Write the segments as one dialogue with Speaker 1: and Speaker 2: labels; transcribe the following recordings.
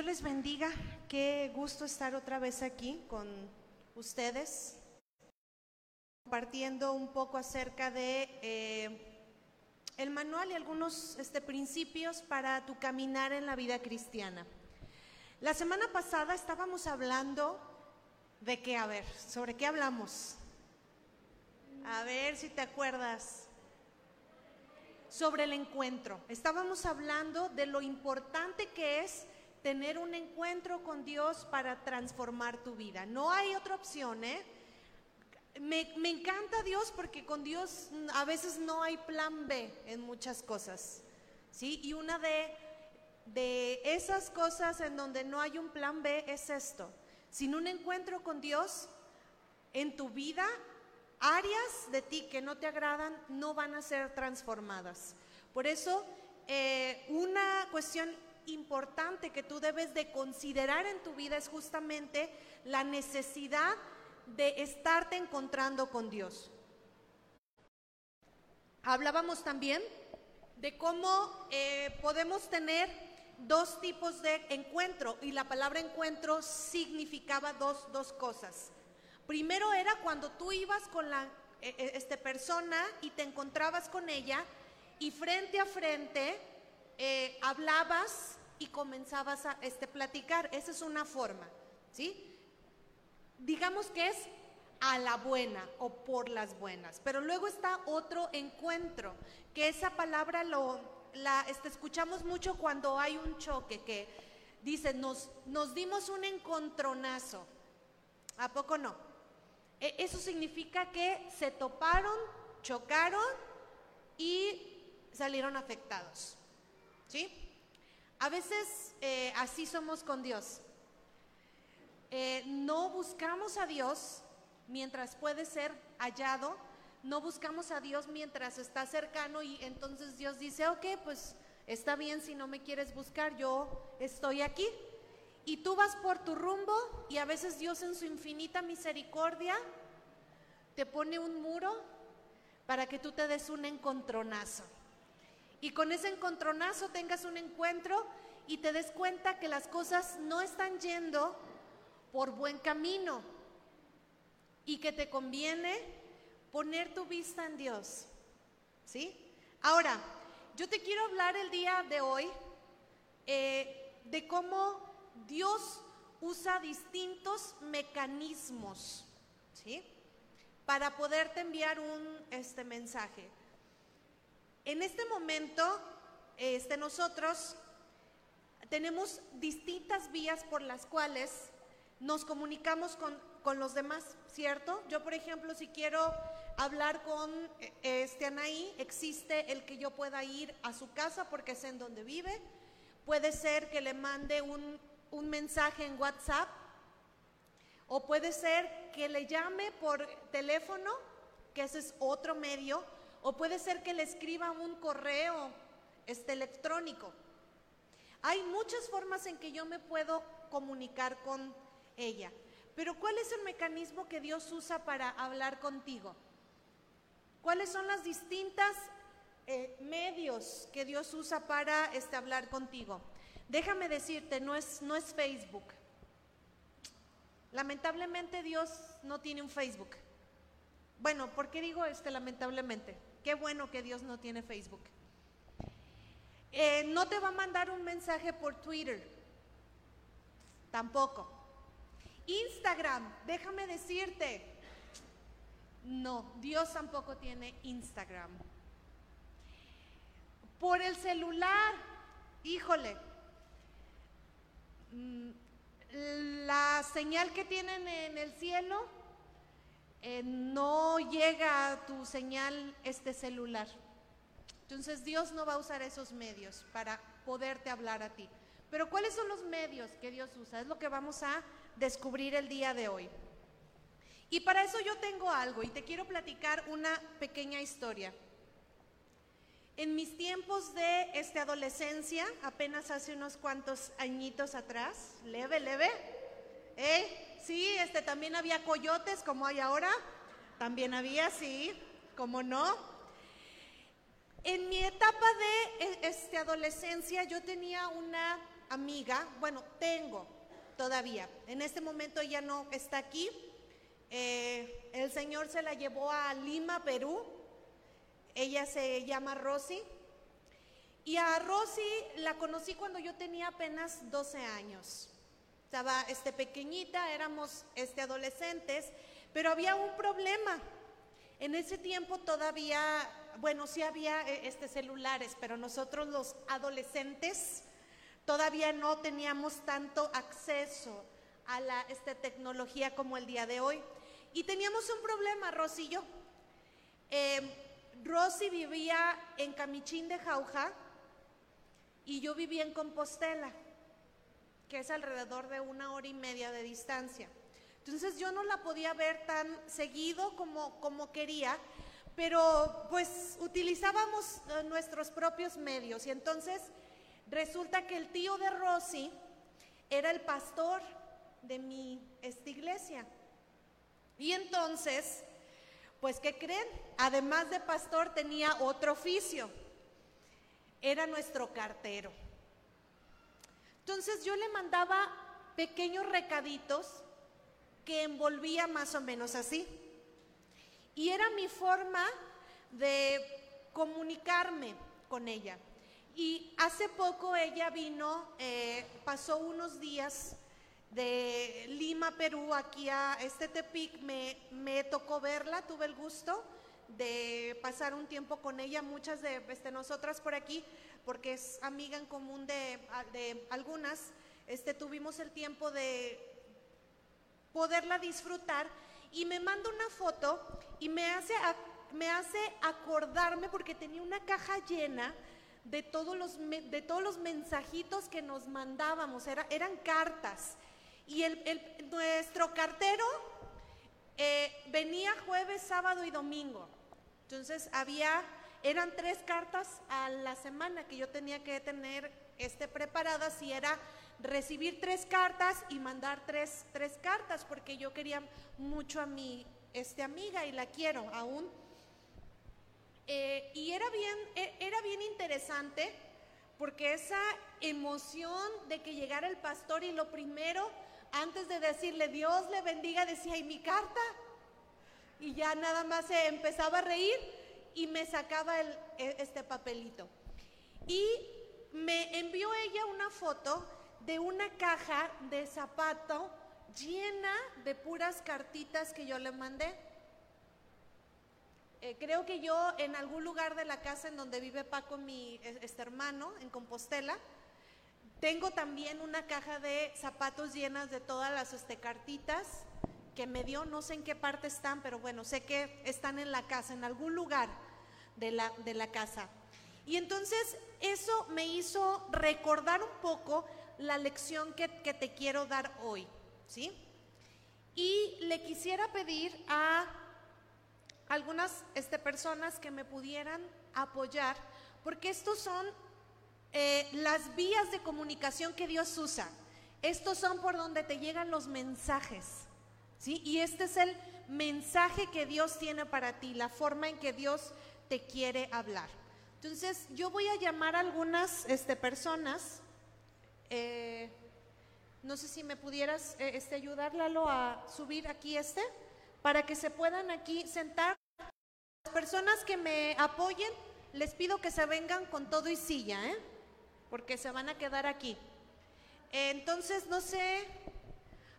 Speaker 1: Dios les bendiga. Qué gusto estar otra vez aquí con ustedes, compartiendo un poco acerca de eh, el manual y algunos este, principios para tu caminar en la vida cristiana. La semana pasada estábamos hablando de qué, a ver, ¿sobre qué hablamos? A ver si te acuerdas. Sobre el encuentro. Estábamos hablando de lo importante que es tener un encuentro con Dios para transformar tu vida. No hay otra opción, ¿eh? Me, me, encanta Dios porque con Dios a veces no hay plan B en muchas cosas, ¿sí? Y una de, de esas cosas en donde no hay un plan B es esto. Sin un encuentro con Dios en tu vida, áreas de ti que no te agradan no van a ser transformadas. Por eso, eh, una cuestión importante que tú debes de considerar en tu vida es justamente la necesidad de estarte encontrando con Dios. Hablábamos también de cómo eh, podemos tener dos tipos de encuentro y la palabra encuentro significaba dos, dos cosas. Primero era cuando tú ibas con la e, e, este, persona y te encontrabas con ella y frente a frente eh, hablabas y comenzabas a este, platicar. Esa es una forma, ¿sí? Digamos que es a la buena o por las buenas. Pero luego está otro encuentro, que esa palabra lo, la este, escuchamos mucho cuando hay un choque, que dice, nos, nos dimos un encontronazo. ¿A poco no? E, eso significa que se toparon, chocaron y salieron afectados. ¿Sí? A veces eh, así somos con Dios. Eh, no buscamos a Dios mientras puede ser hallado, no buscamos a Dios mientras está cercano y entonces Dios dice, ok, pues está bien si no me quieres buscar, yo estoy aquí. Y tú vas por tu rumbo y a veces Dios en su infinita misericordia te pone un muro para que tú te des un encontronazo y con ese encontronazo tengas un encuentro y te des cuenta que las cosas no están yendo por buen camino y que te conviene poner tu vista en Dios. ¿Sí? Ahora, yo te quiero hablar el día de hoy eh, de cómo Dios usa distintos mecanismos, ¿sí? Para poderte enviar un este mensaje. En este momento, este, nosotros tenemos distintas vías por las cuales nos comunicamos con, con, los demás, ¿cierto? Yo, por ejemplo, si quiero hablar con este Anaí, existe el que yo pueda ir a su casa porque sé en donde vive. Puede ser que le mande un, un mensaje en WhatsApp o puede ser que le llame por teléfono, que ese es otro medio o puede ser que le escriba un correo este, electrónico. Hay muchas formas en que yo me puedo comunicar con ella. Pero ¿cuál es el mecanismo que Dios usa para hablar contigo? ¿Cuáles son los distintos eh, medios que Dios usa para este, hablar contigo? Déjame decirte, no es, no es Facebook. Lamentablemente Dios no tiene un Facebook. Bueno, ¿por qué digo este lamentablemente? Qué bueno que Dios no tiene Facebook. Eh, no te va a mandar un mensaje por Twitter. Tampoco. Instagram, déjame decirte. No, Dios tampoco tiene Instagram. Por el celular, híjole, mm, la señal que tienen en el cielo eh, no llega a tu señal este celular. Entonces Dios no va a usar esos medios para poderte hablar a ti. Pero ¿cuáles son los medios que Dios usa? Es lo que vamos a descubrir el día de hoy. Y para eso yo tengo algo y te quiero platicar una pequeña historia. En mis tiempos de este, adolescencia, apenas hace unos cuantos añitos atrás, leve, leve, ¿eh? Sí, este también había coyotes como hay ahora. También había, sí, como no. En mi etapa de e, este, adolescencia yo tenía una amiga, bueno, tengo todavía. En este momento ella no está aquí. Eh, el Señor se la llevó a Lima, Perú. Ella se llama Rosy. Y a Rosy la conocí cuando yo tenía apenas 12 años. Estaba este, pequeñita, éramos este, adolescentes, pero había un problema. En ese tiempo todavía, bueno, sí había eh, este, celulares, pero nosotros los adolescentes todavía no teníamos tanto acceso a la este, tecnología como el día de hoy. Y teníamos un problema, Rosy y yo. Eh, Rosy vivía en Camichín de Jauja y yo vivía en Compostela, que es alrededor de una hora y media de distancia. Entonces yo no la podía ver tan seguido como, como quería, pero pues utilizábamos eh, nuestros propios medios y entonces resulta que el tío de Rosy era el pastor de mi esta iglesia. Y entonces, pues ¿qué creen? Además de pastor tenía otro oficio. Era nuestro cartero. Entonces yo le mandaba pequeños recaditos que envolvía más o menos así. Y era mi forma de comunicarme con ella. Y hace poco ella vino, eh, pasó unos días de Lima, Perú, aquí a este Tepic, me, me, tocó verla, tuve el gusto de pasar un tiempo con ella, muchas de este, nosotras por aquí, porque es amiga en común de, algunas, este, tuvimos el tiempo de poderla disfrutar y me manda una foto y me hace, me hace acordarme porque tenía una caja llena de todos los, de todos los mensajitos que nos mandábamos, era, eran cartas. Y el, nuestro cartero eh, venía jueves, sábado y domingo. Entonces había, eran tres cartas a la semana que yo tenía que tener este, preparadas y era recibir tres cartas y mandar tres, tres cartas porque yo quería mucho a mi este, amiga y la quiero aún. Eh, y era bien, e, era bien interesante porque esa emoción de que llegara el pastor y lo primero, antes de decirle Dios le bendiga, decía, ¿y mi carta? Y ya nada más se empezaba a reír y me sacaba e, este papelito. Y me envió ella una foto de una caja de zapato llena de puras cartitas que yo le mandé. Eh, creo que yo en algún lugar de la casa en donde vive Paco, mi este hermano, en Compostela, tengo también una caja de zapatos llenas de todas las este, cartitas que me dio, no sé en qué parte están, pero bueno, sé que están en la casa, en algún lugar de la, de la casa. Y entonces eso me hizo recordar un poco la lección que, que te quiero dar hoy, ¿sí? Y le quisiera pedir a algunas este, personas que me pudieran apoyar, porque estos son eh, las vías de comunicación que Dios usa. Estos son por donde te llegan los mensajes, ¿sí? Y este es el mensaje que Dios tiene para ti, la forma en que Dios te quiere hablar. Entonces, yo voy a llamar a algunas este, personas. Eh, no sé si me pudieras eh, este, ayudar, Lalo, a subir aquí este, para que se puedan aquí sentar. Las personas que me apoyen, les pido que se vengan con todo y silla, ¿eh? Porque se van a quedar aquí. Entonces, no sé,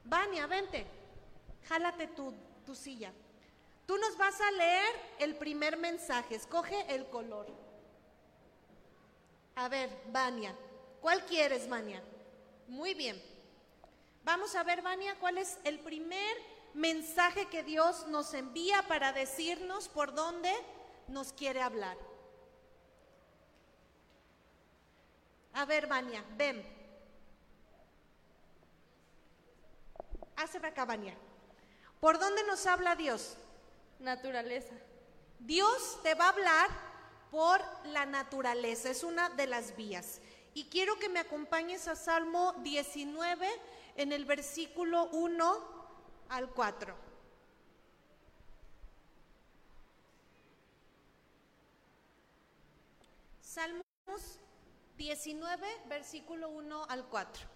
Speaker 1: Vania, vente, jálate tu, silla. Tú nos vas a leer el primer mensaje, escoge el color. A ver, Vania, ¿cuál quieres, Vania? Muy bien. Vamos a ver, Vania, cuál es el primer mensaje que Dios nos envía para decirnos por dónde nos quiere hablar. A ver, Vania, ven. Hazme acá, Vania. ¿Por dónde nos habla Dios?
Speaker 2: Naturaleza.
Speaker 1: Dios te va a hablar por la naturaleza, es una de las vías. Y quiero que me acompañes a Salmo 19 en el versículo 1 al 4. Salmos 19, versículo 1 al 4.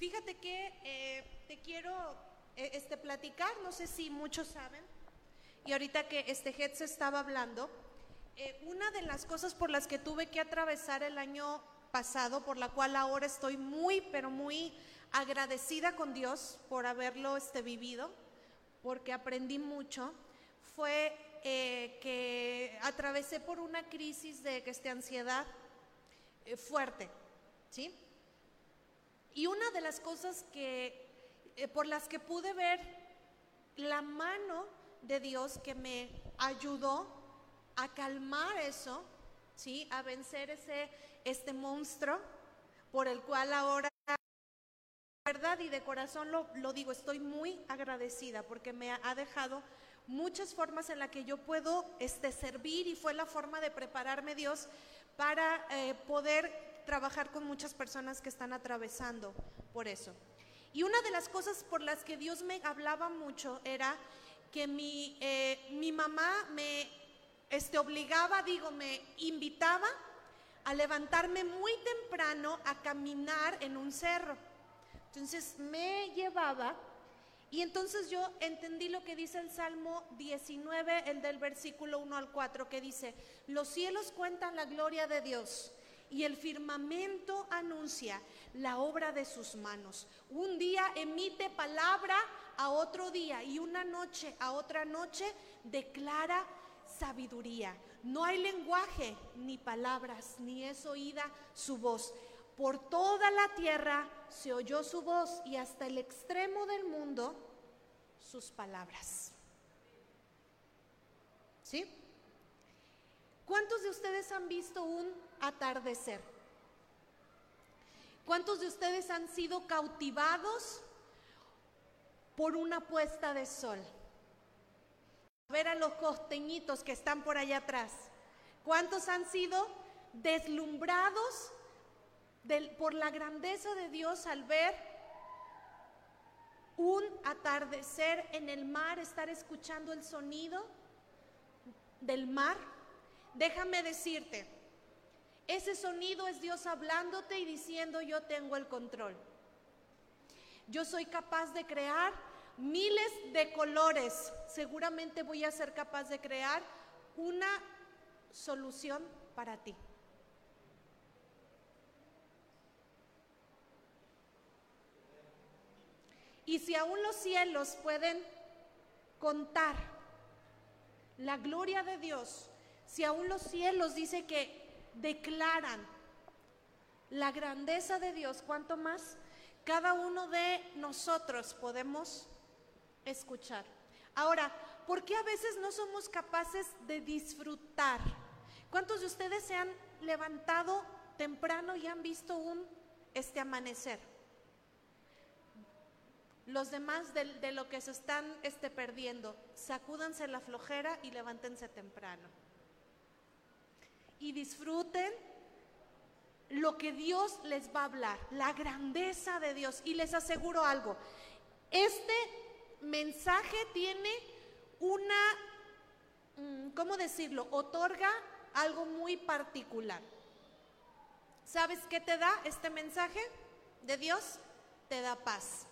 Speaker 1: Fíjate que eh, te quiero este, platicar, no sé si muchos saben, y ahorita que este se estaba hablando, eh, una de las cosas por las que tuve que atravesar el año pasado, por la cual ahora estoy muy, pero muy agradecida con Dios por haberlo este, vivido, porque aprendí mucho, fue eh, que atravesé por una crisis de este, ansiedad eh, fuerte, ¿sí? Y una de las cosas que, eh, por las que pude ver la mano de Dios que me ayudó a calmar eso, ¿sí? A vencer ese, este monstruo por el cual ahora verdad y de corazón lo, lo, digo, estoy muy agradecida porque me ha dejado muchas formas en las que yo puedo este, servir y fue la forma de prepararme Dios para eh, poder trabajar con muchas personas que están atravesando por eso. Y una de las cosas por las que Dios me hablaba mucho era que mi, eh, mi mamá me este, obligaba, digo, me invitaba a levantarme muy temprano a caminar en un cerro. Entonces me llevaba y entonces yo entendí lo que dice el Salmo 19, el del versículo 1 al 4, que dice, los cielos cuentan la gloria de Dios y el firmamento anuncia la obra de sus manos. Un día emite palabra a otro día y una noche a otra noche declara sabiduría. No hay lenguaje ni palabras, ni es oída su voz. Por toda la tierra se oyó su voz y hasta el extremo del mundo sus palabras. ¿Sí? ¿Cuántos de ustedes han visto un atardecer? ¿Cuántos de ustedes han sido cautivados por una puesta de sol? Ver a los costeñitos que están por allá atrás. ¿Cuántos han sido deslumbrados por la grandeza de Dios al ver un atardecer en el mar, estar escuchando el sonido del mar, déjame decirte, ese sonido es Dios hablándote y diciendo yo tengo el control. Yo soy capaz de crear miles de colores. Seguramente voy a ser capaz de crear una solución para ti. Y si aún los cielos pueden contar la gloria de Dios, si aún los cielos dice que declaran la grandeza de Dios, ¿cuánto más cada uno de nosotros podemos escuchar? Ahora, ¿por qué a veces no somos capaces de disfrutar? ¿Cuántos de ustedes se han levantado temprano y han visto un este amanecer? Los demás de, lo que se están este, perdiendo, sacúdanse la flojera y levántense temprano. Y disfruten lo que Dios les va a hablar, la grandeza de Dios. Y les aseguro algo, este mensaje tiene una, mm, ¿cómo decirlo? Otorga algo muy particular. ¿Sabes qué te da este mensaje de Dios? Te da paz.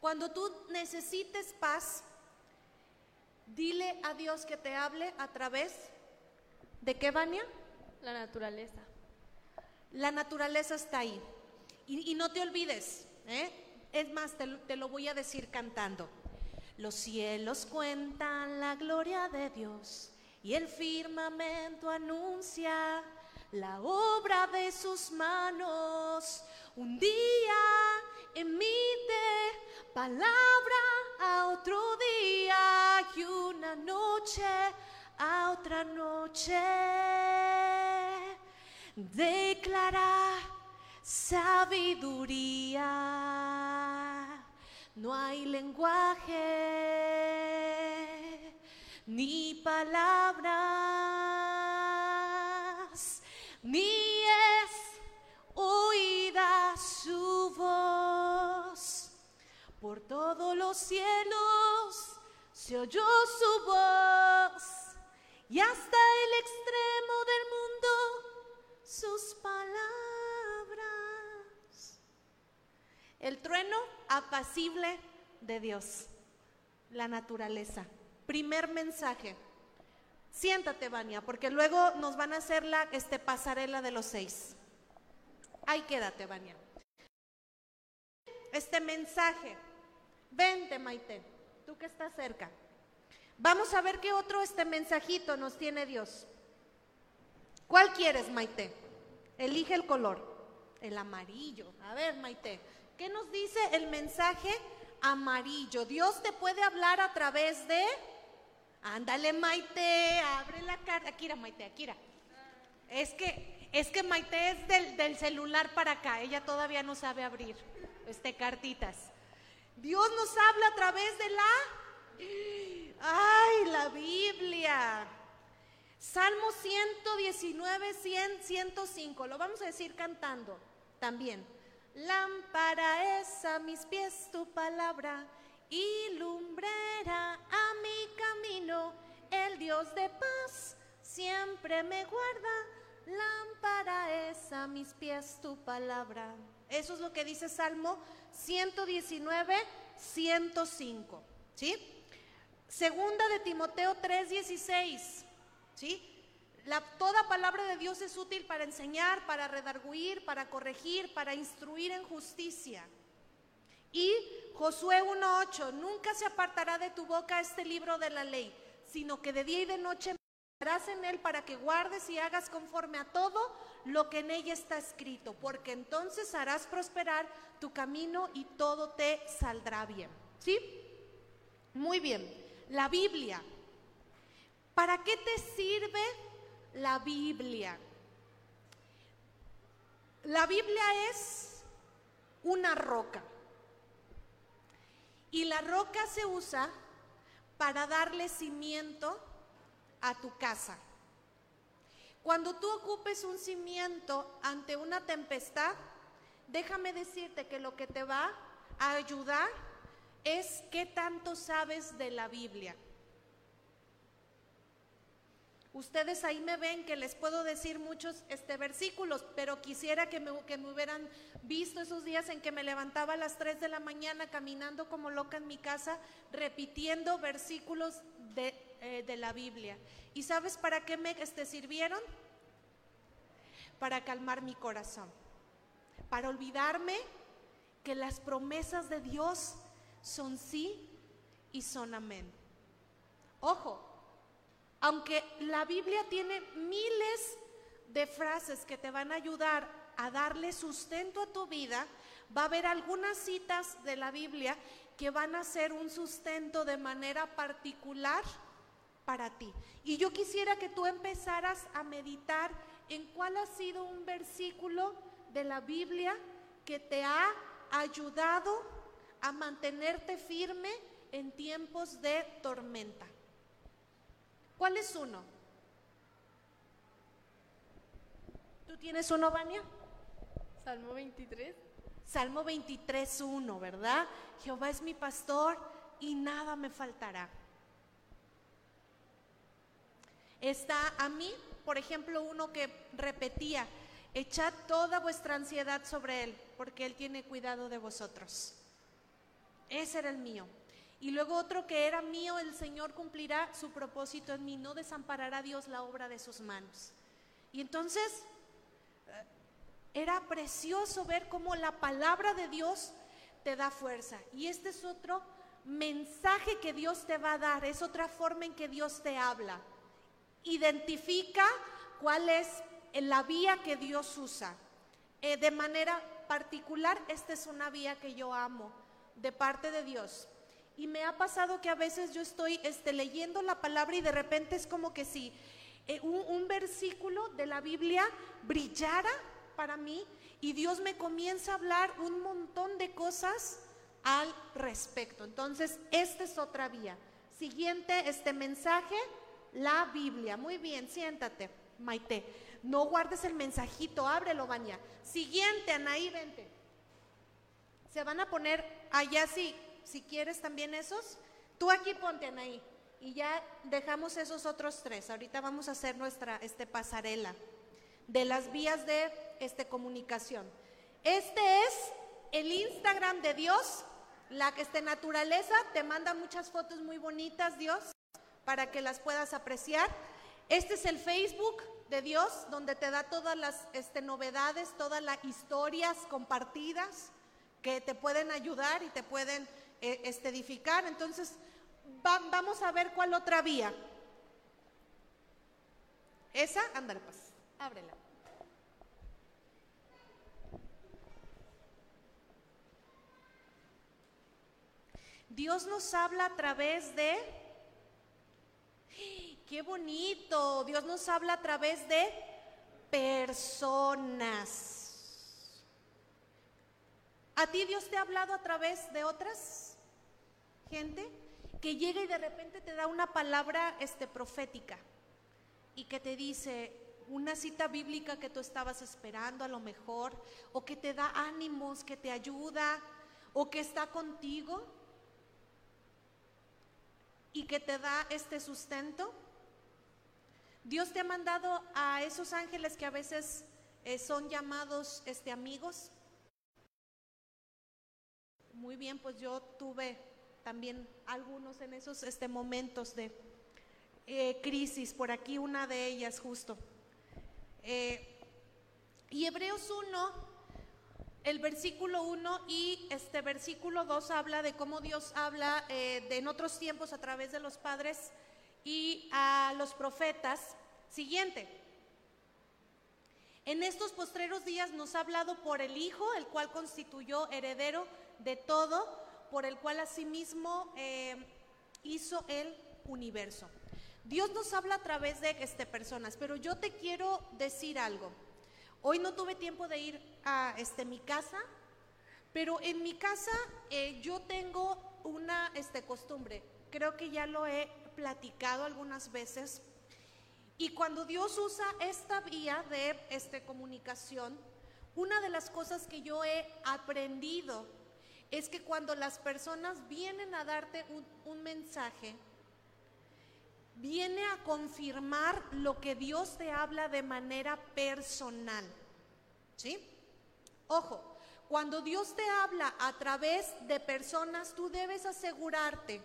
Speaker 1: Cuando tú necesites paz, dile a Dios que te hable a través de qué, Vania?
Speaker 2: La naturaleza.
Speaker 1: La naturaleza está ahí. Y, no te olvides, ¿eh? es más, te, te lo voy a decir cantando. Los cielos cuentan la gloria de Dios y el firmamento anuncia la obra de sus manos. Un día emite palabra a otro día y una noche a otra noche. Declara sabiduría. No hay lenguaje ni palabras, los cielos se oyó su voz y hasta el extremo del mundo sus palabras. El trueno apacible de Dios, la naturaleza. Primer mensaje. Siéntate, Vania, porque luego nos van a hacer la este, pasarela de los seis. Ahí quédate, Vania. Este mensaje. Vente, Maite, tú que estás cerca. Vamos a ver qué otro este mensajito nos tiene Dios. ¿Cuál quieres, Maite? Elige el color. El amarillo. A ver, Maite, ¿qué nos dice el mensaje amarillo? Dios te puede hablar a través de... Ándale, Maite, abre la carta. Akira, Maite, Akira. Es que, es que Maite es del, del celular para acá. Ella todavía no sabe abrir este, cartitas. Dios nos habla a través de la... ¡Ay, la Biblia! Salmo 119, 100, 105. Lo vamos a decir cantando también. Lámpara es a mis pies tu palabra y lumbrera a mi camino. El Dios de paz siempre me guarda. Lámpara es a mis pies tu palabra. Eso es lo que dice Salmo 119, 105. ¿Sí? Segunda de Timoteo 3:16. ¿Sí? La, toda palabra de Dios es útil para enseñar, para redarguir, para corregir, para instruir en justicia. Y Josué 1.8, nunca se apartará de tu boca este libro de la ley, sino que de día y de noche en él para que guardes y hagas conforme a todo lo que en ella está escrito, porque entonces harás prosperar tu camino y todo te saldrá bien. ¿Sí? Muy bien. La Biblia. ¿Para qué te sirve la Biblia? La Biblia es una roca. Y la roca se usa para darle cimiento a tu casa. Cuando tú ocupes un cimiento ante una tempestad, déjame decirte que lo que te va a ayudar es qué tanto sabes de la Biblia. Ustedes ahí me ven que les puedo decir muchos este, versículos, pero quisiera que me, que me hubieran visto esos días en que me levantaba a las 3 de la mañana caminando como loca en mi casa, repitiendo versículos de, eh, de la Biblia. ¿Y sabes para qué me este, sirvieron? Para calmar mi corazón, para olvidarme que las promesas de Dios son sí y son amén. Ojo, aunque la Biblia tiene miles de frases que te van a ayudar a darle sustento a tu vida, va a haber algunas citas de la Biblia que van a ser un sustento de manera particular para ti. Y yo quisiera que tú empezaras a meditar en cuál ha sido un versículo de la Biblia que te ha ayudado a mantenerte firme en tiempos de tormenta. ¿Cuál es uno? ¿Tú tienes uno, Vania?
Speaker 2: Salmo 23.
Speaker 1: Salmo 23, 1, ¿verdad? Jehová es mi pastor y nada me faltará. Está a mí, por ejemplo, uno que repetía, echad toda vuestra ansiedad sobre Él, porque Él tiene cuidado de vosotros. Ese era el mío. Y luego otro que era mío, el Señor cumplirá su propósito en mí, no desamparará Dios la obra de sus manos. Y entonces eh, era precioso ver cómo la palabra de Dios te da fuerza. Y este es otro mensaje que Dios te va a dar, es otra forma en que Dios te habla. Identifica cuál es la vía que Dios usa. Eh, de manera particular, esta es una vía que yo amo de parte de Dios. Y me ha pasado que a veces yo estoy este, leyendo la palabra y de repente es como que si eh, un, un versículo de la Biblia brillara para mí y Dios me comienza a hablar un montón de cosas al respecto. Entonces, esta es otra vía. Siguiente, este mensaje, la Biblia. Muy bien, siéntate, Maite. No guardes el mensajito, ábrelo, Baña. Siguiente, Anaí, vente. Se van a poner allá si quieres también esos, tú aquí ponte ahí y ya dejamos esos otros tres. Ahorita vamos a hacer nuestra este, pasarela. de las vías de este, comunicación. Este es el Instagram de Dios, la que este naturaleza te manda muchas fotos muy bonitas, Dios, para que las puedas apreciar. Este es el Facebook de Dios, donde te da todas las este, novedades, todas las historias compartidas que te pueden ayudar y te pueden eh, este, edificar. Entonces, vamos a ver cuál otra vía. Esa, ándale pues, ábrela. Dios nos habla a través de... ¡Qué bonito! Dios nos habla a través de personas. ¿A ti Dios te ha hablado a través de otras gente que llega y de repente te da una palabra este profética y que te dice una cita bíblica que tú estabas esperando a lo mejor o que te da ánimos, que te ayuda o que está contigo? Y que te da este sustento? Dios te ha mandado a esos ángeles que a veces eh, son llamados este, amigos. Muy bien, pues yo tuve también algunos en esos este, momentos de eh, crisis, por aquí una de ellas justo. Eh, y Hebreos 1 el versículo 1 y este versículo 2 habla de cómo Dios habla eh, de en otros tiempos a través de los padres y a los profetas. Siguiente. En estos postreros días nos ha hablado por el Hijo, el cual constituyó heredero de todo, por el cual asimismo eh, hizo el universo. Dios nos habla a través de este, personas, pero yo te quiero decir algo. Hoy no tuve tiempo de ir a este, mi casa, pero en mi casa eh, yo tengo una este, costumbre, creo que ya lo he platicado algunas veces, y cuando Dios usa esta vía de este, comunicación, una de las cosas que yo he aprendido es que cuando las personas vienen a darte un, un mensaje, viene a confirmar lo que Dios te habla de manera personal. ¿Sí? Ojo, cuando Dios te habla a través de personas, tú debes asegurarte.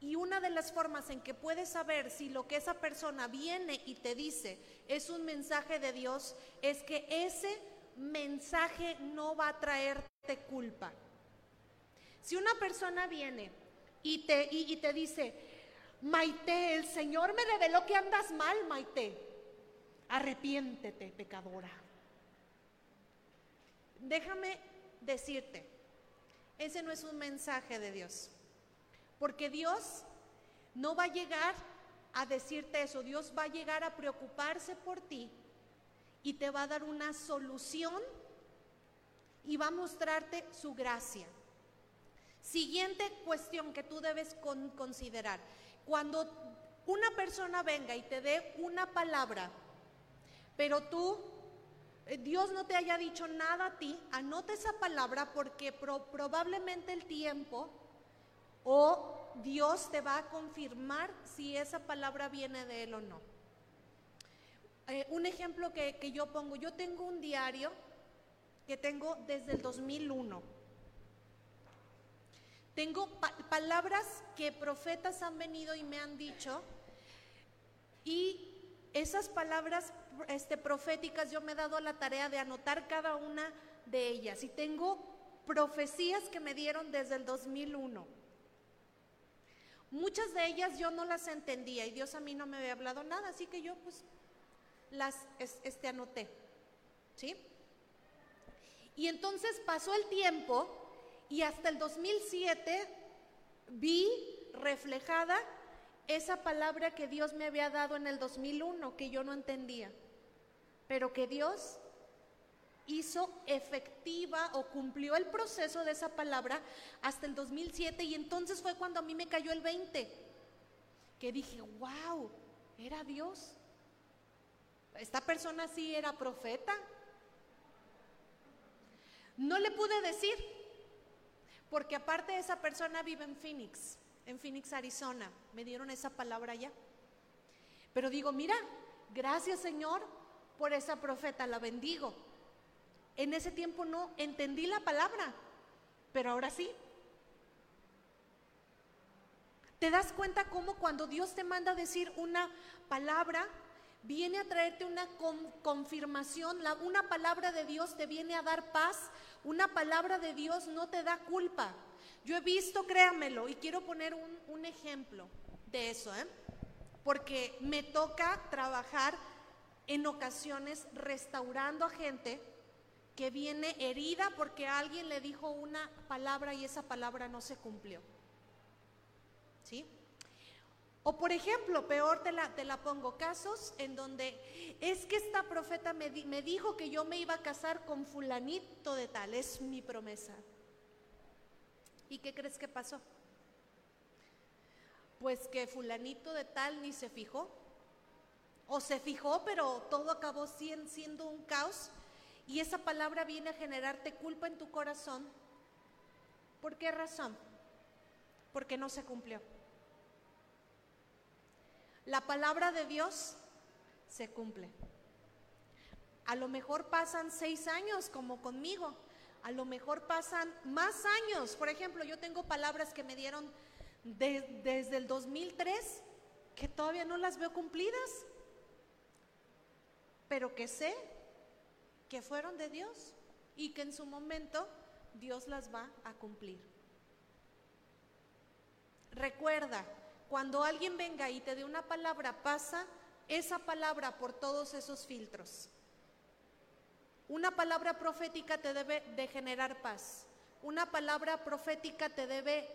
Speaker 1: Y una de las formas en que puedes saber si lo que esa persona viene y te dice es un mensaje de Dios, es que ese mensaje no va a traerte culpa. Si una persona viene y te, y te dice, Maite, el Señor me reveló que andas mal, Maite. Arrepiéntete, pecadora. Déjame decirte, ese no es un mensaje de Dios. Porque Dios no va a llegar a decirte eso. Dios va a llegar a preocuparse por ti y te va a dar una solución y va a mostrarte su gracia. Siguiente cuestión que tú debes considerar. Cuando una persona venga y te dé una palabra, pero tú, eh, Dios no te haya dicho nada a ti, anota esa palabra porque probablemente el tiempo o Dios te va a confirmar si esa palabra viene de Él o no. Eh, un ejemplo que, que yo pongo, yo tengo un diario que tengo desde el 2001 tengo palabras que profetas han venido y me han dicho y esas palabras este, proféticas yo me he dado la tarea de anotar cada una de ellas y tengo profecías que me dieron desde el 2001. Muchas de ellas yo no las entendía y Dios a mí no me había hablado nada, así que yo pues las este, anoté. ¿Sí? Y entonces pasó el tiempo y hasta el 2007 vi reflejada esa palabra que Dios me había dado en el 2001, que yo no entendía, pero que Dios hizo efectiva o cumplió el proceso de esa palabra hasta el 2007 y entonces fue cuando a mí me cayó el 20, que dije, wow, era Dios. Esta persona sí era profeta. No le pude decir, porque aparte esa persona vive en Phoenix, en Phoenix, Arizona. Me dieron esa palabra ya. Pero digo, mira, gracias Señor, por esa profeta, la bendigo. En ese tiempo no entendí la palabra, pero ahora sí. ¿Te das cuenta cómo cuando Dios te manda a decir una palabra, viene a traerte una confirmación, una palabra de Dios te viene a dar paz, una palabra de Dios no te da culpa. Yo he visto, créamelo, y quiero poner un, un ejemplo de eso, ¿eh? porque me toca trabajar en ocasiones restaurando a gente que viene herida porque alguien le dijo una palabra y esa palabra no se cumplió. ¿Sí? O por ejemplo, peor te la, pongo, casos en donde es que esta profeta me, me dijo que yo me iba a casar con fulanito de tal, es mi promesa. ¿Y qué crees que pasó? Pues que fulanito de tal ni se fijó. O se fijó, pero todo acabó siendo un caos. Y esa palabra viene a generarte culpa en tu corazón. ¿Por qué razón? Porque no se cumplió. La palabra de Dios se cumple. A lo mejor pasan seis años como conmigo. A lo mejor pasan más años. Por ejemplo, yo tengo palabras que me dieron desde el 2003 que todavía no las veo cumplidas. Pero que sé que fueron de Dios y que en su momento Dios las va a cumplir. Recuerda, cuando alguien venga y te dé una palabra, pasa esa palabra por todos esos filtros. Una palabra profética te debe de generar paz. Una palabra profética te debe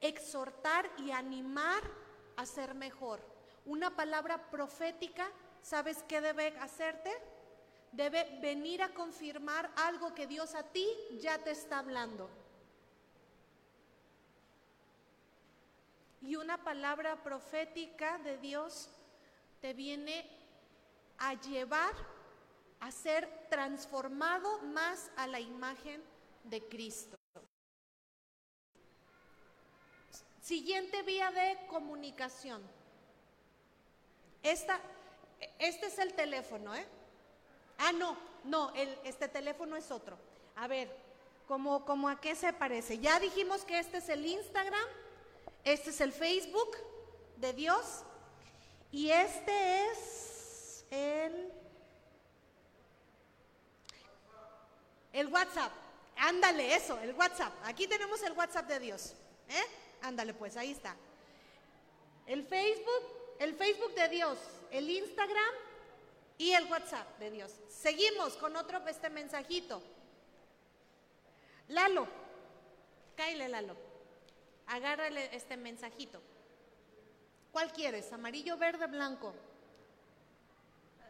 Speaker 1: exhortar y animar a ser mejor. Una palabra profética, ¿sabes qué debe hacerte? Debe venir a confirmar algo que Dios a ti ya te está hablando. Y una palabra profética de Dios te viene a llevar a ser transformado más a la imagen de Cristo. Siguiente vía de comunicación. Esta, este es el teléfono, ¿eh? Ah, no, no, este teléfono es otro. A ver, ¿cómo, ¿cómo a qué se parece? Ya dijimos que este es el Instagram. Este es el Facebook de Dios y este es el, el WhatsApp. Ándale, eso, el WhatsApp. Aquí tenemos el WhatsApp de Dios. ¿eh? Ándale, pues ahí está. El Facebook, el Facebook de Dios, el Instagram y el WhatsApp de Dios. Seguimos con otro este mensajito. Lalo, cáile Lalo agárrale este mensajito. ¿Cuál quieres? ¿Amarillo, verde, blanco?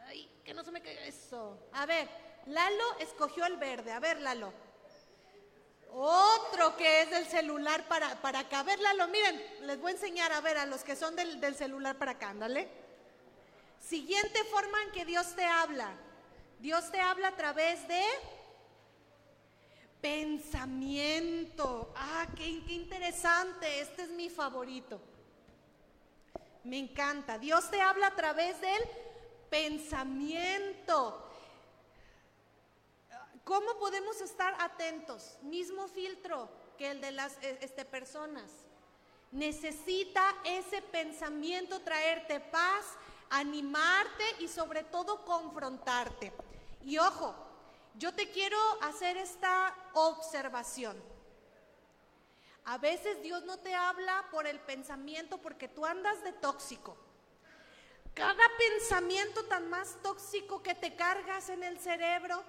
Speaker 1: Ay, que no se me caiga eso. A ver, Lalo escogió el verde. A ver, Lalo. Otro que es del celular para, para acá. A ver, Lalo, miren, les voy a enseñar a ver a los que son del, del celular para acá, ándale. Siguiente forma en que Dios te habla. Dios te habla a través de Pensamiento. Ah, qué, interesante. Este es mi favorito. Me encanta. Dios te habla a través del pensamiento. ¿Cómo podemos estar atentos? Mismo filtro que el de las e, este, personas. Necesita ese pensamiento traerte paz, animarte y sobre todo confrontarte. Y ojo, yo te quiero hacer esta observación. A veces Dios no te habla por el pensamiento porque tú andas de tóxico. Cada pensamiento tan más tóxico que te cargas en el cerebro,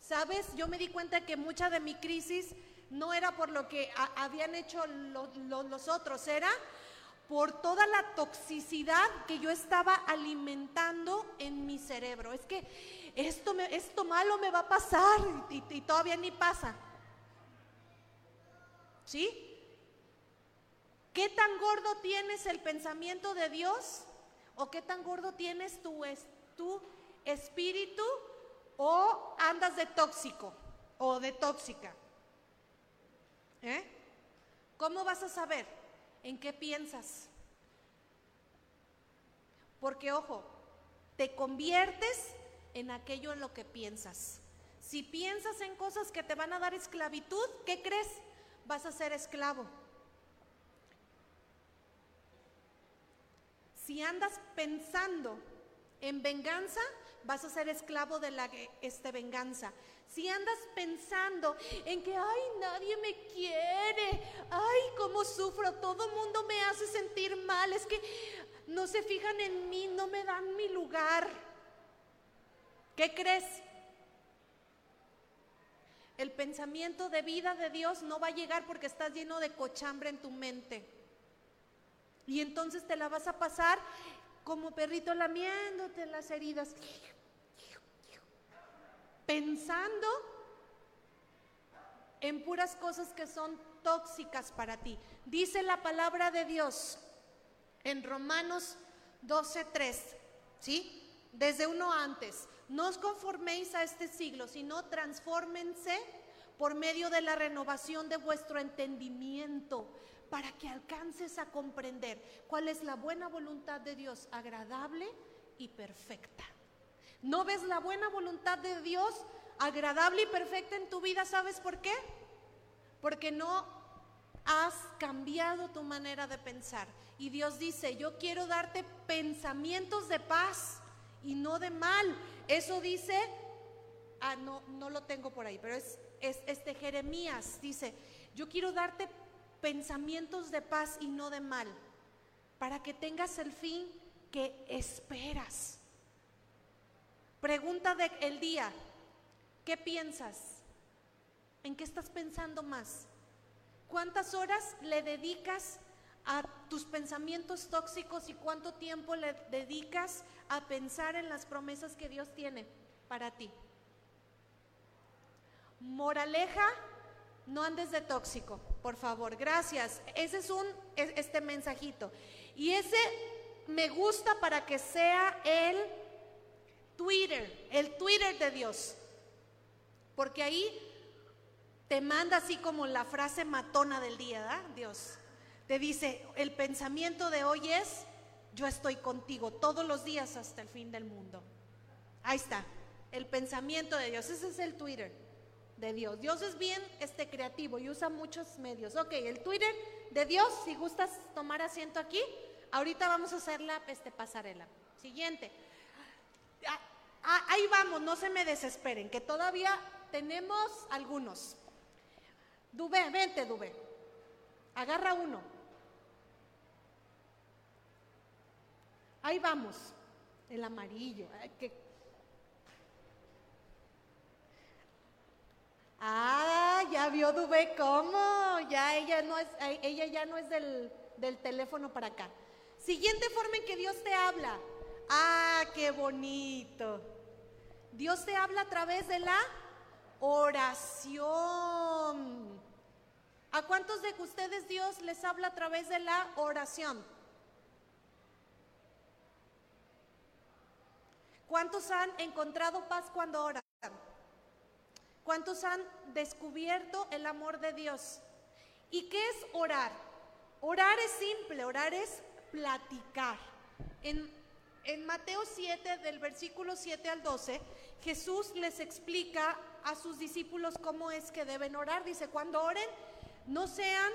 Speaker 1: ¿sabes? Yo me di cuenta que mucha de mi crisis no era por lo que habían hecho los otros, era por toda la toxicidad que yo estaba alimentando en mi cerebro. Es que esto, esto malo me va a pasar y, todavía ni pasa. ¿Sí? ¿Qué tan gordo tienes el pensamiento de Dios? ¿O qué tan gordo tienes tu, tu espíritu? ¿O andas de tóxico o de tóxica? ¿Eh? ¿Cómo vas a saber en qué piensas? Porque ojo, te conviertes en aquello en lo que piensas. Si piensas en cosas que te van a dar esclavitud, ¿qué crees? Vas a ser esclavo. Si andas pensando en venganza, vas a ser esclavo de la este, venganza. Si andas pensando en que, ay, nadie me quiere, ay, cómo sufro, todo mundo me hace sentir mal, es que no se fijan en mí, no me dan mi lugar. ¿Qué crees? El pensamiento de vida de Dios no va a llegar porque estás lleno de cochambre en tu mente. Y entonces te la vas a pasar como perrito lamiéndote las heridas pensando en puras cosas que son tóxicas para ti. Dice la palabra de Dios en Romanos 12:3, ¿sí? Desde uno antes, no os conforméis a este siglo, sino transfórmense por medio de la renovación de vuestro entendimiento, para que alcances a comprender cuál es la buena voluntad de Dios, agradable y perfecta. ¿No ves la buena voluntad de Dios agradable y perfecta en tu vida? ¿Sabes por qué? Porque no has cambiado tu manera de pensar. Y Dios dice, yo quiero darte pensamientos de paz y no de mal. Eso dice, ah, no, no lo tengo por ahí, pero es, es este Jeremías, dice, yo quiero darte pensamientos de paz y no de mal, para que tengas el fin que esperas. Pregunta del día, ¿qué piensas? ¿En qué estás pensando más? ¿Cuántas horas le dedicas a tus pensamientos tóxicos y cuánto tiempo le dedicas a pensar en las promesas que Dios tiene para ti? Moraleja, no andes de tóxico, por favor. Gracias. Ese es un este mensajito. Y ese me gusta para que sea el Twitter, el Twitter de Dios. Porque ahí te manda así como la frase matona del día, ¿da? Dios. Te dice, el pensamiento de hoy es, yo estoy contigo todos los días hasta el fin del mundo. Ahí está, el pensamiento de Dios. Ese es el Twitter de Dios. Dios es bien este, creativo y usa muchos medios. Ok, el Twitter de Dios, si gustas tomar asiento aquí, ahorita vamos a hacer la este, pasarela. Siguiente. Ah, ah, ahí vamos, no se me desesperen, que todavía tenemos algunos. Dubé, vente, Dubé. Agarra uno. Ahí vamos. El amarillo. Ah, ya vio Dubé cómo. Ya ella no es, ella ya no es del, del teléfono para acá. Siguiente forma en que Dios te habla. Ah, qué bonito. Dios te habla a través de la oración. ¿A cuántos de ustedes Dios les habla a través de la oración? ¿Cuántos han encontrado paz cuando oran? ¿Cuántos han descubierto el amor de Dios? ¿Y qué es orar? Orar es simple, orar es platicar. En en Mateo 7, del versículo 7 al 12, Jesús les explica a sus discípulos cómo es que deben orar. Dice, cuando oren, no sean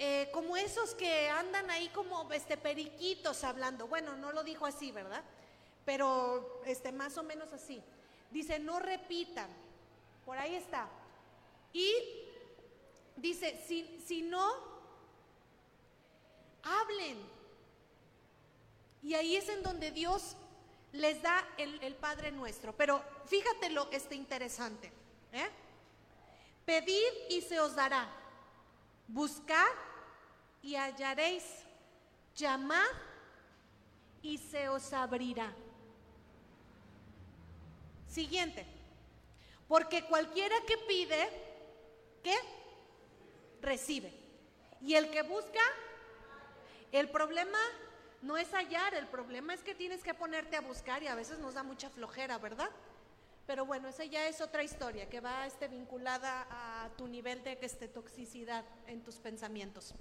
Speaker 1: eh, como esos que andan ahí como este, periquitos hablando. Bueno, no lo dijo así, ¿verdad? Pero este, más o menos así. Dice, no repitan. Por ahí está. Y dice, si, si no, hablen y ahí es en donde Dios les da el, Padre nuestro. Pero fíjate lo este interesante. ¿eh? Pedid y se os dará. Buscad y hallaréis. Llamad y se os abrirá. Siguiente. Porque cualquiera que pide, ¿qué? Recibe. Y el que busca, el problema no es hallar, el problema es que tienes que ponerte a buscar y a veces nos da mucha flojera, ¿verdad? Pero bueno, esa ya es otra historia que va este, vinculada a tu nivel de este, toxicidad en tus pensamientos.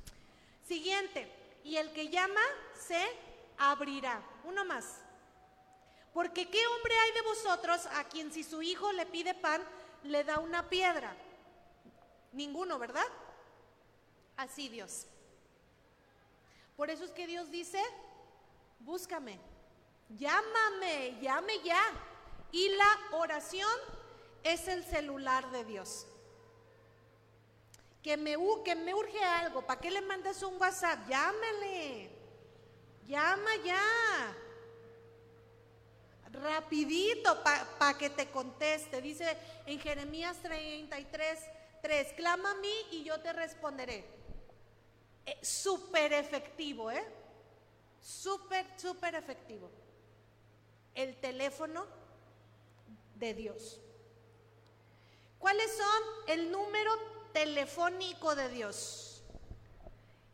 Speaker 1: Siguiente, y el que llama se abrirá. Uno más. Porque ¿qué hombre hay de vosotros a quien si su hijo le pide pan, le da una piedra? Ninguno, ¿verdad? Así Dios. Por eso es que Dios dice, búscame, llámame, llame ya. Y la oración es el celular de Dios. Que me, que me urge algo, ¿para qué le mandas un WhatsApp? Llámele, llama ya rapidito para que te conteste. Dice en Jeremías 33, 3, clama a mí y yo te responderé. Eh, súper efectivo, ¿eh? Súper, súper efectivo. El teléfono de Dios. ¿Cuáles son el número telefónico de Dios?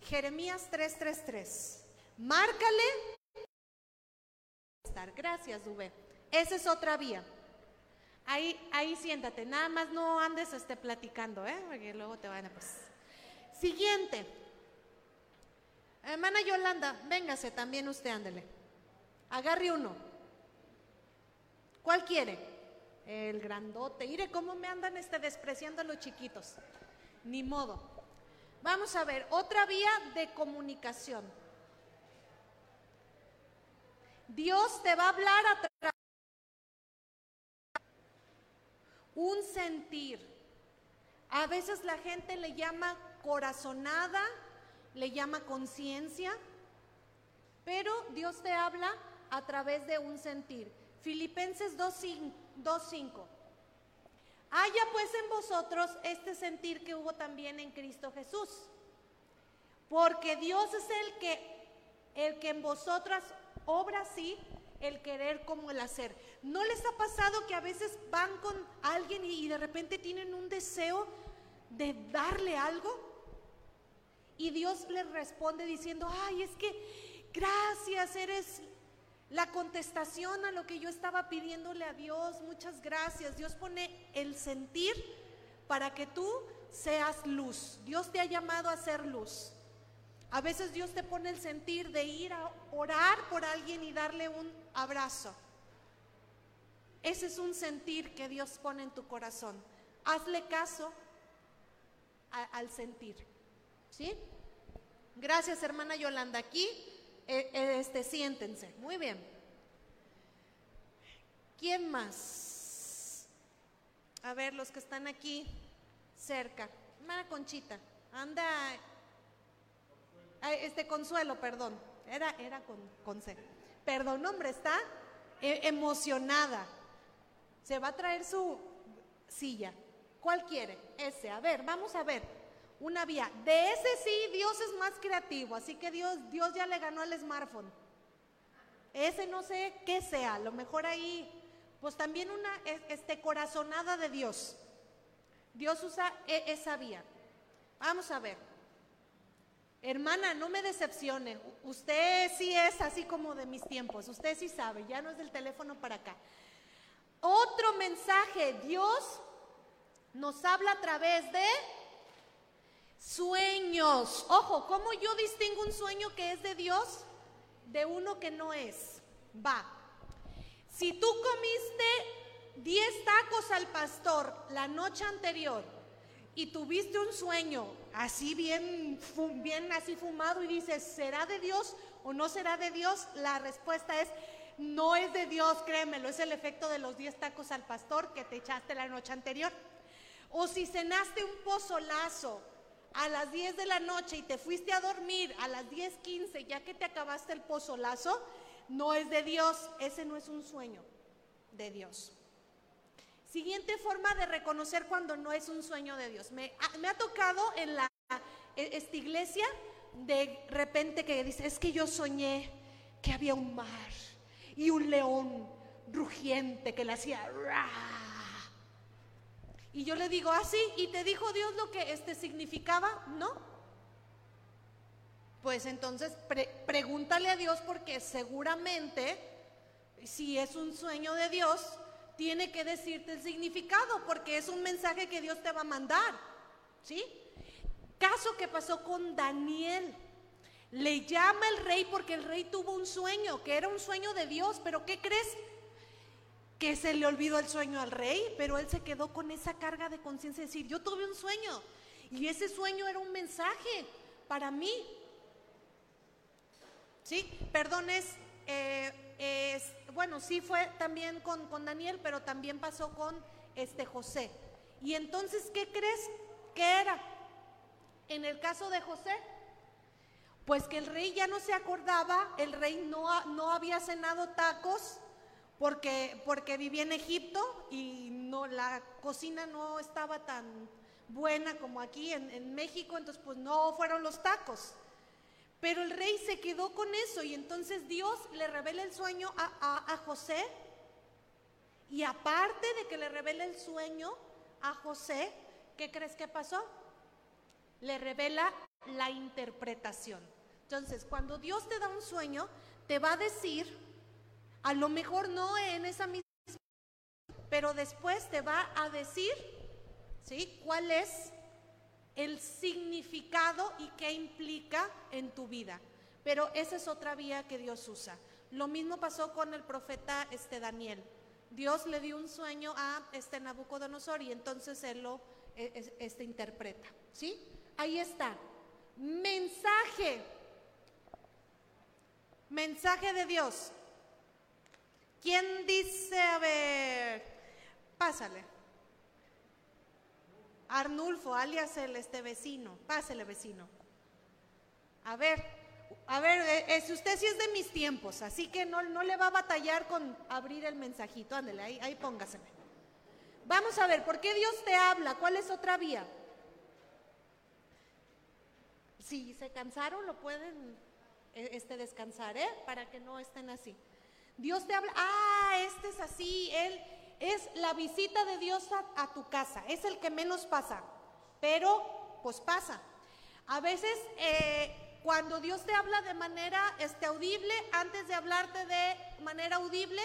Speaker 1: Jeremías 333. Márcale Gracias, Dube. Esa es otra vía. Ahí, ahí siéntate, nada más no andes este, platicando, ¿eh? Porque luego te van a... Pues. Siguiente. Hermana Yolanda, véngase también usted, ándele. Agarre uno. ¿Cuál quiere? El grandote. Mire cómo me andan este, despreciando a los chiquitos. Ni modo. Vamos a ver, otra vía de comunicación. Dios te va a hablar a través un sentir. A veces la gente le llama corazonada, le llama conciencia, pero Dios te habla a través de un sentir. Filipenses 2.5. Haya pues en vosotros este sentir que hubo también en Cristo Jesús. Porque Dios es el que, el que en vosotras obra sí el querer como el hacer. ¿No les ha pasado que a veces van con alguien y, de repente tienen un deseo de darle algo? Y Dios les responde diciendo, ay, es que gracias, eres la contestación a lo que yo estaba pidiéndole a Dios, muchas gracias. Dios pone el sentir para que tú seas luz. Dios te ha llamado a ser luz. A veces Dios te pone el sentir de ir a orar por alguien y darle un abrazo. Ese es un sentir que Dios pone en tu corazón. Hazle caso al sentir. ¿Sí? Gracias, hermana Yolanda. Aquí, eh, eh, este, siéntense. Muy bien. ¿Quién más? A ver, los que están aquí cerca. Hermana Conchita, anda este Consuelo, perdón, era, era con, con C. Perdón, hombre, está eh, emocionada. Se va a traer su silla. ¿Cuál quiere? Ese. A ver, vamos a ver. Una vía. De ese sí, Dios es más creativo, así que Dios, Dios ya le ganó al smartphone. Ese no sé qué sea, a lo mejor ahí, pues también una este, corazonada de Dios. Dios usa e, esa vía. Vamos a ver. Hermana, no me decepcione. Usted sí es así como de mis tiempos. Usted sí sabe, ya no es del teléfono para acá. Otro mensaje, Dios nos habla a través de sueños. Ojo, ¿cómo yo distingo un sueño que es de Dios de uno que no es? Va. Si tú comiste 10 tacos al pastor la noche anterior y tuviste un sueño así bien, bien así fumado y dices, ¿será de Dios o no será de Dios? La respuesta es, no es de Dios, créemelo, es el efecto de los 10 tacos al pastor que te echaste la noche anterior. O si cenaste un pozolazo a las 10 de la noche y te fuiste a dormir a las 10:15 ya que te acabaste el pozolazo, no es de Dios, ese no es un sueño de Dios. Siguiente forma de reconocer cuando no es un sueño de Dios. Me, ha tocado en la, e, esta iglesia de repente que dice, es que yo soñé que había un mar y un león rugiente que le hacía... Y yo le digo, así, ah, ¿y te dijo Dios lo que este significaba? No. Pues entonces pregúntale a Dios porque seguramente si es un sueño de Dios, tiene que decirte el significado porque es un mensaje que Dios te va a mandar. ¿Sí? Caso que pasó con Daniel. Le llama el rey porque el rey tuvo un sueño, que era un sueño de Dios, pero ¿qué crees? que se le olvidó el sueño al rey, pero él se quedó con esa carga de conciencia de decir, yo tuve un sueño y ese sueño era un mensaje para mí. ¿Sí? Perdón, es, eh, bueno, sí fue también con, con Daniel, pero también pasó con este José. Y entonces, ¿qué crees que era? En el caso de José, pues que el rey ya no se acordaba, el rey no, no había cenado tacos porque, porque vivía en Egipto y no, la cocina no estaba tan buena como aquí en, México, entonces pues no fueron los tacos. Pero el rey se quedó con eso y entonces Dios le revela el sueño a, a José y aparte de que le revela el sueño a José, ¿qué crees que pasó? Le revela la interpretación. Entonces, cuando Dios te da un sueño, te va a decir, a lo mejor no en esa misma, pero después te va a decir, ¿sí? ¿Cuál es el significado y qué implica en tu vida? Pero esa es otra vía que Dios usa. Lo mismo pasó con el profeta este Daniel. Dios le dio un sueño a este Nabucodonosor y entonces él lo e, este, interpreta. ¿Sí? Ahí está. Mensaje. Mensaje de Dios. ¿Quién dice, a ver, pásale? Arnulfo, alias el este vecino. Pásale, vecino. A ver, a ver, eh, eh, si usted sí es de mis tiempos, así que no, no le va a batallar con abrir el mensajito. Ándale, ahí, ahí póngaseme. Vamos a ver, ¿por qué Dios te habla? ¿Cuál es otra vía? Si se cansaron, lo pueden eh, este, descansar, ¿eh? Para que no estén así. Dios te habla, ah, este es así, Él es la visita de Dios a, tu casa, es el que menos pasa, pero pues pasa. A veces eh, cuando Dios te habla de manera este, audible, antes de hablarte de manera audible,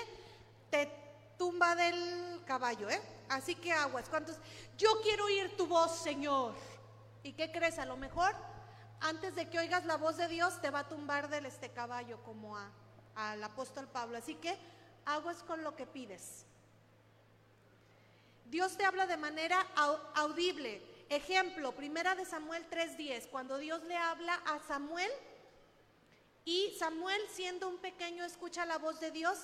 Speaker 1: te tumba del caballo, ¿eh? Así que aguas. ¿Cuántos? Yo quiero oír tu voz, Señor. ¿Y qué crees? A lo mejor antes de que oigas la voz de Dios te va a tumbar del este caballo como a, al apóstol Pablo. Así que aguas con lo que pides. Dios te habla de manera audible. Ejemplo, primera de Samuel 3:10, cuando Dios le habla a Samuel y Samuel siendo un pequeño escucha la voz de Dios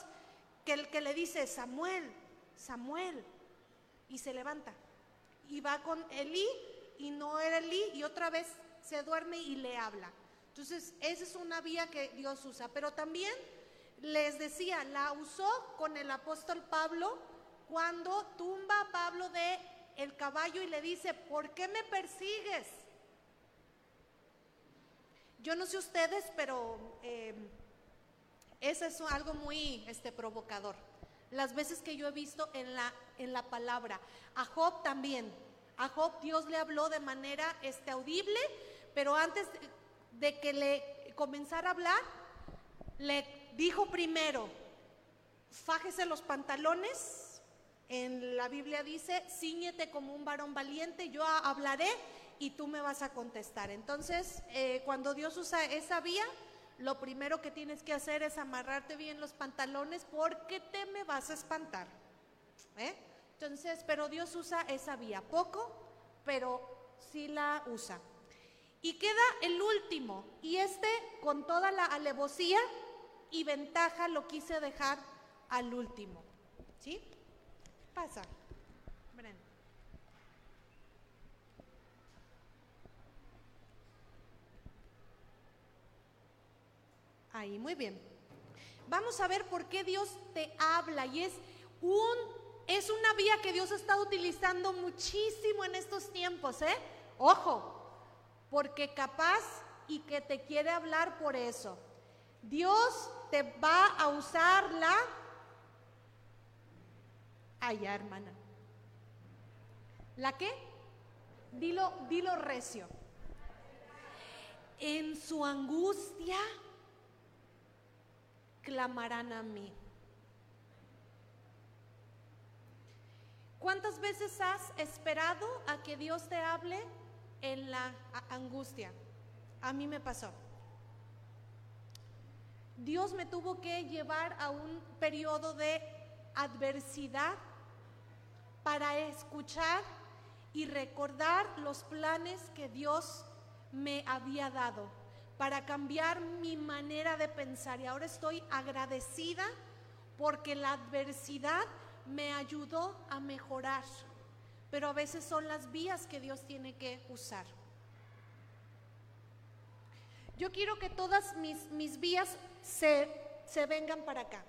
Speaker 1: que el que le dice, Samuel, Samuel, y se levanta. Y va con Elí y no era Elí y otra vez se duerme y le habla. Entonces, esa es una vía que Dios usa. Pero también les decía, la usó con el apóstol Pablo cuando tumba a Pablo de el caballo y le dice, ¿por qué me persigues? Yo no sé ustedes, pero eh, eso es algo muy este, provocador las veces que yo he visto en la, en la palabra. A Job también. A Job Dios le habló de manera este, audible, pero antes de que le comenzara a hablar, le dijo primero, fájese los pantalones. En la Biblia dice, ciñete como un varón valiente, yo hablaré y tú me vas a contestar. Entonces, eh, cuando Dios usa esa vía, lo primero que tienes que hacer es amarrarte bien los pantalones porque te me vas a espantar. ¿eh? Entonces, pero Dios usa esa vía, poco, pero sí la usa. Y queda el último, y este con toda la alevosía y ventaja lo quise dejar al último. ¿Sí? Pasa. Ahí, muy bien. Vamos a ver por qué Dios te habla y es un es una vía que Dios ha estado utilizando muchísimo en estos tiempos, ¿eh? Ojo, porque capaz y que te quiere hablar por eso. Dios te va a usar la allá, hermana. ¿La qué? Dilo, dilo recio. En su angustia clamarán a mí. ¿Cuántas veces has esperado a que Dios te hable en la angustia? A mí me pasó. Dios me tuvo que llevar a un periodo de adversidad para escuchar y recordar los planes que Dios me había dado, para cambiar mi manera de pensar. Y ahora estoy agradecida porque la adversidad me ayudó a mejorar. Pero a veces son las vías que Dios tiene que usar. Yo quiero que todas mis, mis vías se, se vengan para acá.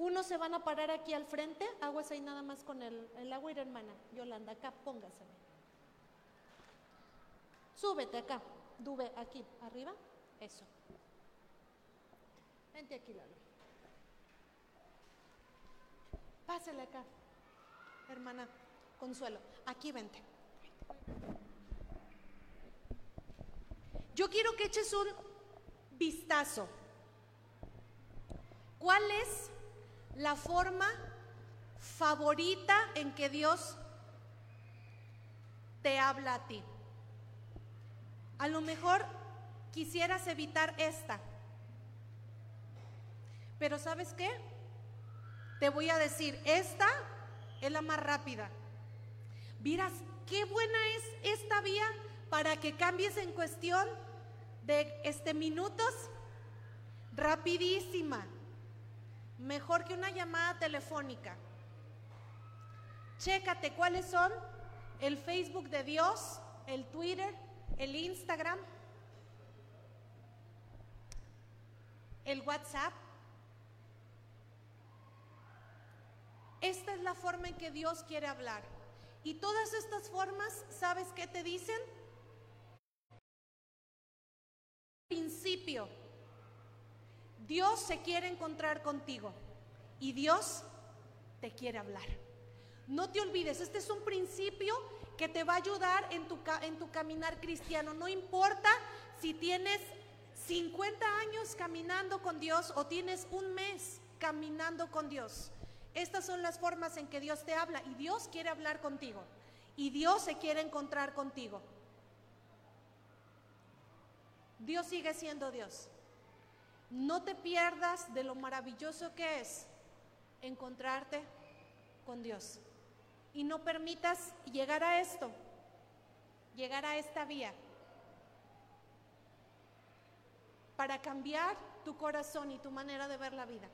Speaker 1: Unos se van a parar aquí al frente, aguas ahí nada más con el, el agua, hermana. Yolanda, acá póngase. Súbete acá, dube aquí, arriba, eso. Vente aquí, Lalo. Pásale acá, hermana Consuelo, aquí vente. Yo quiero que eches un vistazo. ¿Cuál es la forma favorita en que Dios te habla a ti. A lo mejor quisieras evitar esta, pero ¿sabes qué? Te voy a decir, esta es la más rápida. Miras, qué buena es esta vía para que cambies en cuestión de este minutos, rapidísima mejor que una llamada telefónica. Chécate cuáles son el Facebook de Dios, el Twitter, el Instagram, el WhatsApp. Esta es la forma en que Dios quiere hablar. Y todas estas formas, ¿sabes qué te dicen? Principio Dios se quiere encontrar contigo y Dios te quiere hablar. No te olvides, este es un principio que te va a ayudar en tu, en tu caminar cristiano. No importa si tienes 50 años caminando con Dios o tienes un mes caminando con Dios. Estas son las formas en que Dios te habla y Dios quiere hablar contigo y Dios se quiere encontrar contigo. Dios sigue siendo Dios. No te pierdas de lo maravilloso que es encontrarte con Dios. Y no permitas llegar a esto, llegar a esta vía, para cambiar tu corazón y tu manera de ver la vida.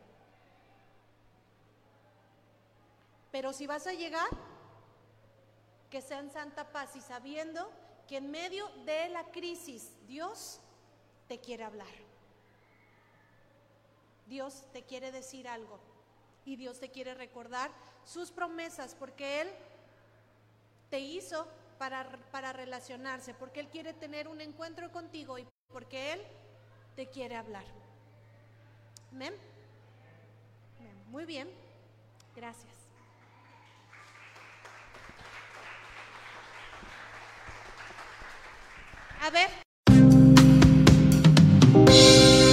Speaker 1: Pero si vas a llegar, que sea en santa paz y sabiendo que en medio de la crisis Dios te quiere hablar. Dios te quiere decir algo y Dios te quiere recordar sus promesas porque Él te hizo para, para relacionarse, porque Él quiere tener un encuentro contigo y porque Él te quiere hablar. Amén. Muy bien. Gracias. A ver.